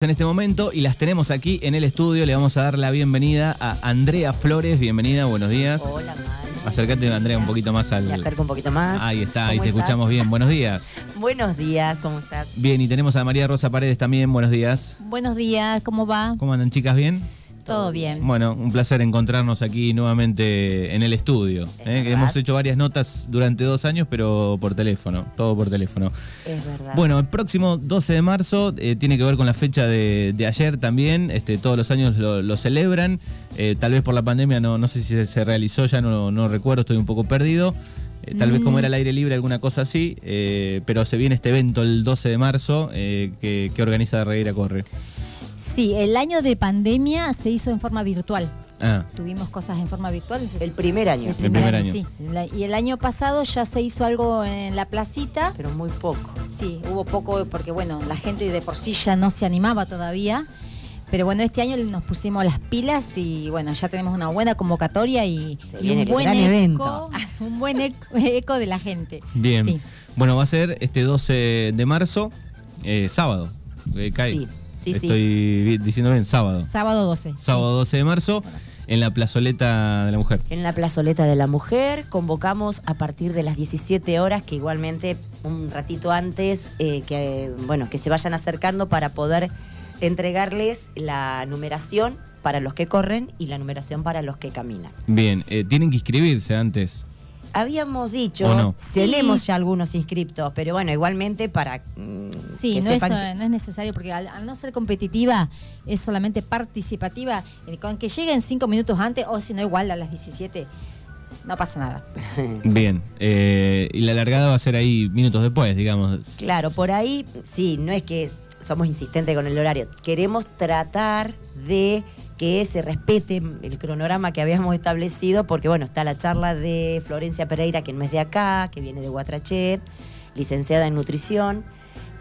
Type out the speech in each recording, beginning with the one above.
en este momento y las tenemos aquí en el estudio. Le vamos a dar la bienvenida a Andrea Flores. Bienvenida, buenos días. Hola, Manu. Acércate, Andrea, un poquito más al. Me acerco un poquito más. Ahí está, ahí ¿Cómo te estás? escuchamos bien. Buenos días. Buenos días, ¿cómo estás? Bien, y tenemos a María Rosa Paredes también. Buenos días. Buenos días, ¿cómo va? ¿Cómo andan, chicas? ¿Bien? Todo bien. Bueno, un placer encontrarnos aquí nuevamente en el estudio. Es ¿eh? Que hemos hecho varias notas durante dos años, pero por teléfono, todo por teléfono. Es verdad. Bueno, el próximo 12 de marzo eh, tiene que ver con la fecha de, de ayer también. Este, todos los años lo, lo celebran. Eh, tal vez por la pandemia, no, no sé si se, se realizó, ya no, no recuerdo, estoy un poco perdido. Eh, tal vez como era el aire libre, alguna cosa así. eh, pero se viene este evento el 12 de marzo eh, que, que organiza Regueira Corre. Sí, el año de pandemia se hizo en forma virtual. Ah, Tuvimos cosas en forma virtual. no sé si- el primer año, el primer año. Sí. La- Y el año pasado ya se hizo algo en la placita. pero muy poco. Sí, hubo poco porque, bueno, la gente de por sí ya no se animaba todavía. Pero bueno, este año nos pusimos las pilas y bueno, ya tenemos una buena convocatoria y, un buen gran eco, evento. un buen eco, eco de la gente. bien. Sí. Bueno, va a ser este 12 de marzo, eh, sábado. Eh, cae. Sí, sí, sí. Estoy diciendo bien, sábado. Sábado 12. Sábado 12 de marzo en la plazoleta de la mujer. En la plazoleta de la mujer convocamos a partir de las 17 horas, que igualmente un ratito antes, eh, que bueno, que se vayan acercando para poder entregarles la numeración para los que corren y la numeración para los que caminan. Bien, eh, tienen que inscribirse antes. Habíamos dicho, tenemos Sí. ya algunos inscriptos, pero bueno, igualmente para mm, Sí, que no es, sepan no es necesario porque al, al no ser competitiva es solamente participativa. Eh, Con que lleguen cinco minutos antes o si no igual a las 17, no pasa nada. Bien, eh, y la largada va a ser ahí minutos después, digamos. Claro, por ahí, sí, no es que somos insistentes con el horario. Queremos tratar de que se respete el cronograma que habíamos establecido, porque bueno, está la charla de Florencia Pereira, que no es de acá, que viene de Guatrachet, licenciada en nutrición.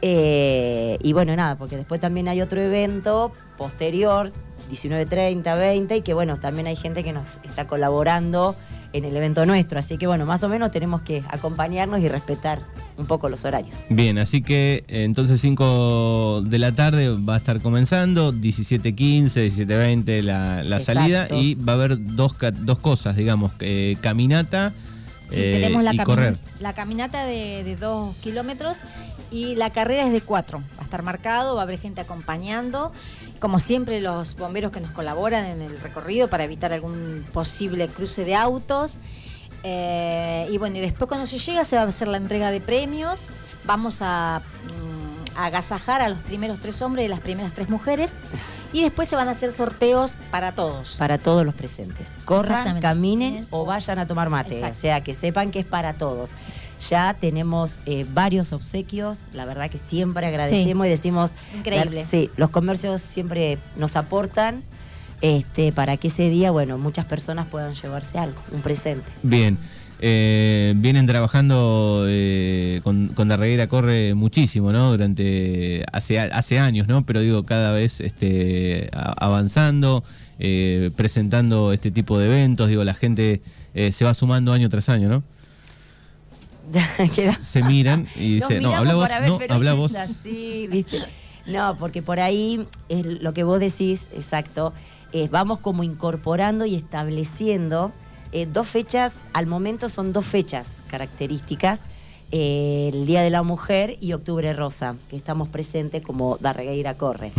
Eh, y bueno, nada, porque después también hay otro evento posterior, 19.30, 20, y que bueno, también hay gente que nos está colaborando en el evento nuestro. Así que bueno, más o menos tenemos que acompañarnos y respetar un poco los horarios. Bien, así que eh, entonces 5 de la tarde va a estar comenzando, 17.15, 17.20 la, la salida y va a haber dos, dos cosas, digamos, eh, caminata Sí, eh, tenemos la, y cami- correr. la caminata de, de dos kilómetros y la carrera es de cuatro. Estar marcado, va a haber gente acompañando. Como siempre, los bomberos que nos colaboran en el recorrido para evitar algún posible cruce de autos. Eh, y bueno, y después cuando se llega se va a hacer la entrega de premios. Vamos a, mm, a agasajar a los primeros tres hombres y las primeras tres mujeres. Y después se van a hacer sorteos para todos. para todos los presentes. Corran, caminen o vayan a tomar mate. Exacto. O sea, que sepan que es para todos. Ya tenemos eh, varios obsequios. La verdad que siempre agradecemos y decimos... Increíble. Sí, los comercios siempre nos aportan este, para que ese día, bueno, muchas personas puedan llevarse algo, un presente. Bien, eh, vienen trabajando eh, con, con Darreguera Corre muchísimo, ¿no? Durante, hace, hace años, ¿no? Pero digo, cada vez este, a- avanzando, eh, presentando este tipo de eventos, digo, la gente eh, se va sumando año tras año, ¿no? Se miran y dicen, no, miramos habla vos, para ver, no, habla vos. así, ¿viste? No, porque por ahí es lo que vos decís, exacto, es vamos como incorporando y estableciendo eh, dos fechas, al momento son dos fechas características, eh, el Día de la Mujer y Octubre Rosa, que estamos presentes como Darregueira Corre.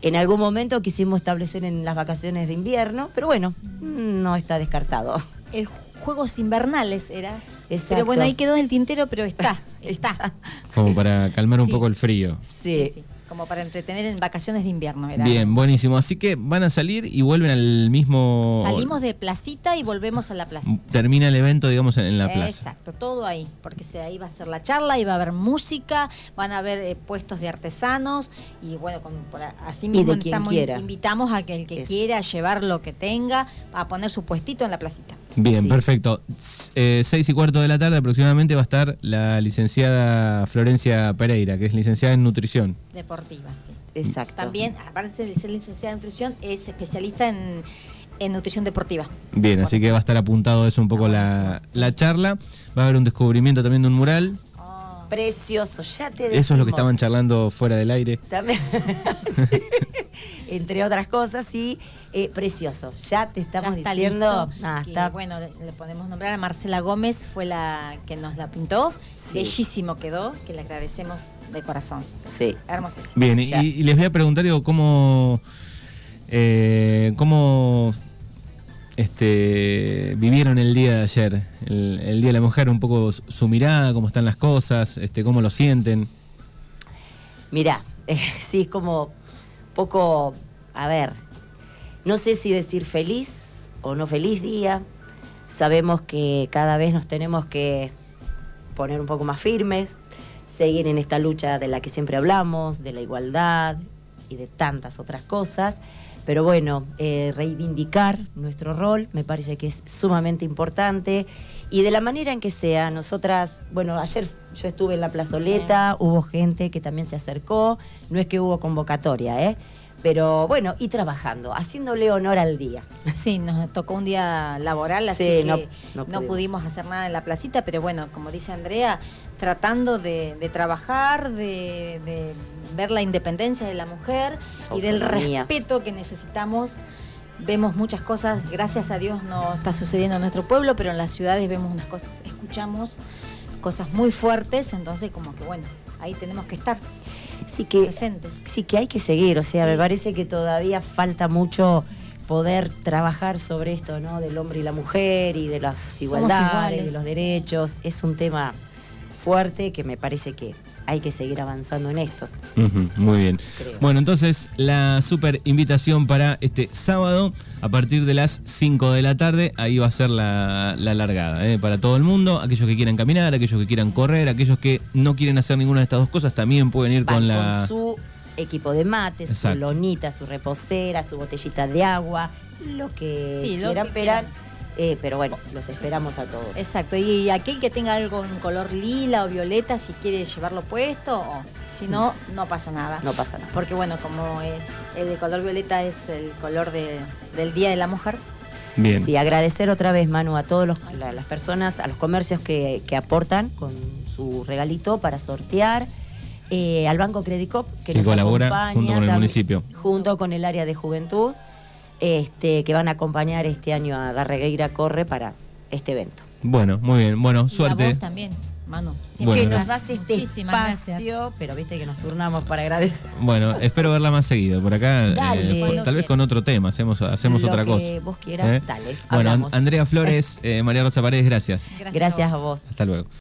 En algún momento quisimos establecer en las vacaciones de invierno, pero bueno, no está descartado. el Juegos Invernales era. Exacto. Pero bueno, ahí quedó en el tintero, pero está, está. Como para calmar un Sí. poco el frío. Sí, sí, Como para entretener en vacaciones de invierno. Era. Bien, buenísimo. Así que van a salir y vuelven al mismo... Salimos de placita y volvemos a la placita. Termina el evento, digamos, en, la plaza. Exacto, todo ahí, porque ahí va a ser la charla, y va a haber música, van a haber eh, puestos de artesanos y bueno, con, por así mismo de estamos- quiera. invitamos a que el que Eso. quiera llevar lo que tenga, a poner su puestito en la placita. Bien, Sí. perfecto. Eh, seis y cuarto de la tarde aproximadamente va a estar la licenciada Florencia Pereira, que es licenciada en nutrición. Deportiva, sí. Exacto. También, aparte de ser licenciada en nutrición, es especialista en, en nutrición deportiva. Bien, así que va a estar apuntado eso un poco la, Buenísimo, sí. la charla. Va a haber un descubrimiento también de un mural. Oh, Precioso, ya te Eso es lo que decimos. estaban charlando fuera del aire. También, sí. entre otras cosas, sí, eh, precioso. Ya te estamos Ya está diciendo. listo, Ah, que, está- Bueno, le podemos nombrar a Marcela Gómez, fue la que nos la pintó. Sí. Bellísimo quedó, que le agradecemos de corazón. Sí. Hermosísimo. Bien, y, y les voy a preguntar, digo, cómo, eh, cómo este, vivieron el día de ayer, el, el Día de la Mujer, un poco su, su mirada, cómo están las cosas, este, cómo lo sienten. Mirá, eh, sí, es como poco, a ver, no sé si decir feliz o no feliz día. Sabemos que cada vez nos tenemos que poner un poco más firmes, seguir en esta lucha de la que siempre hablamos, de la igualdad y de tantas otras cosas. Pero bueno, eh, reivindicar nuestro rol me parece que es sumamente importante. Y de la manera en que sea, nosotras, bueno, ayer yo estuve en la plazoleta, hubo gente que también se acercó, no es que hubo convocatoria, ¿eh? Pero bueno, y trabajando, haciéndole honor al día. Sí, nos tocó un día laboral, así Sí, que no- no, no pudimos. hacer nada en la placita, pero bueno, como dice Andrea, tratando de, de trabajar, de, de ver la independencia de la mujer y del respeto que necesitamos. Vemos muchas cosas, gracias a Dios no está sucediendo en nuestro pueblo, pero en las ciudades vemos unas cosas, escuchamos cosas muy fuertes, entonces como que bueno, ahí tenemos que estar Sí que, presentes. sí que hay que seguir, o sea, Sí. me parece que todavía falta mucho poder trabajar sobre esto, ¿no? Del hombre y la mujer y de las igualdades, de los derechos. Es un tema fuerte que me parece que hay que seguir avanzando en esto. Muy bien. Creo. Bueno, entonces la super invitación para este sábado a partir de las 5 de la tarde, ahí va a ser la, la largada, ¿eh? para todo el mundo, aquellos que quieran caminar, aquellos que quieran correr, aquellos que no quieren hacer ninguna de estas dos cosas, también pueden ir Van con la... con su equipo de mate, su lonita, su reposera, su botellita de agua, lo que Sí, lo quieran, que pero, quieran. Eh, pero bueno, los esperamos a todos. Exacto, y aquel que tenga algo en color lila o violeta, si quiere llevarlo puesto, o si no, no pasa nada. No pasa nada. Porque bueno, como eh, el de color violeta es el color de- del Día de la Mujer, Bien. Sí, agradecer otra vez, Manu, a todas las personas, a los comercios que, que aportan con su regalito para sortear. eh, al Banco Credicop, que, Que nos colabora acompaña junto con el también, municipio. Junto con el área de juventud, este, que van a acompañar este año a Darregueira Corre para este evento. Bueno, muy bien. Bueno, y a suerte. vos también, Manu. Bueno, que gracias. nos das este Muchísimas gracias. espacio, pero viste que nos turnamos para agradecer. Bueno, espero verla más seguido por acá. eh, por- Cuando tal vez quieras. con otro tema, hacemos, hacemos Lo otra que cosa. vos quieras, ¿Eh? dale, Bueno, hablamos. Andrea Flores, eh, María Rosa Paredes, gracias. Gracias, Gracias vos. a vos. Hasta luego.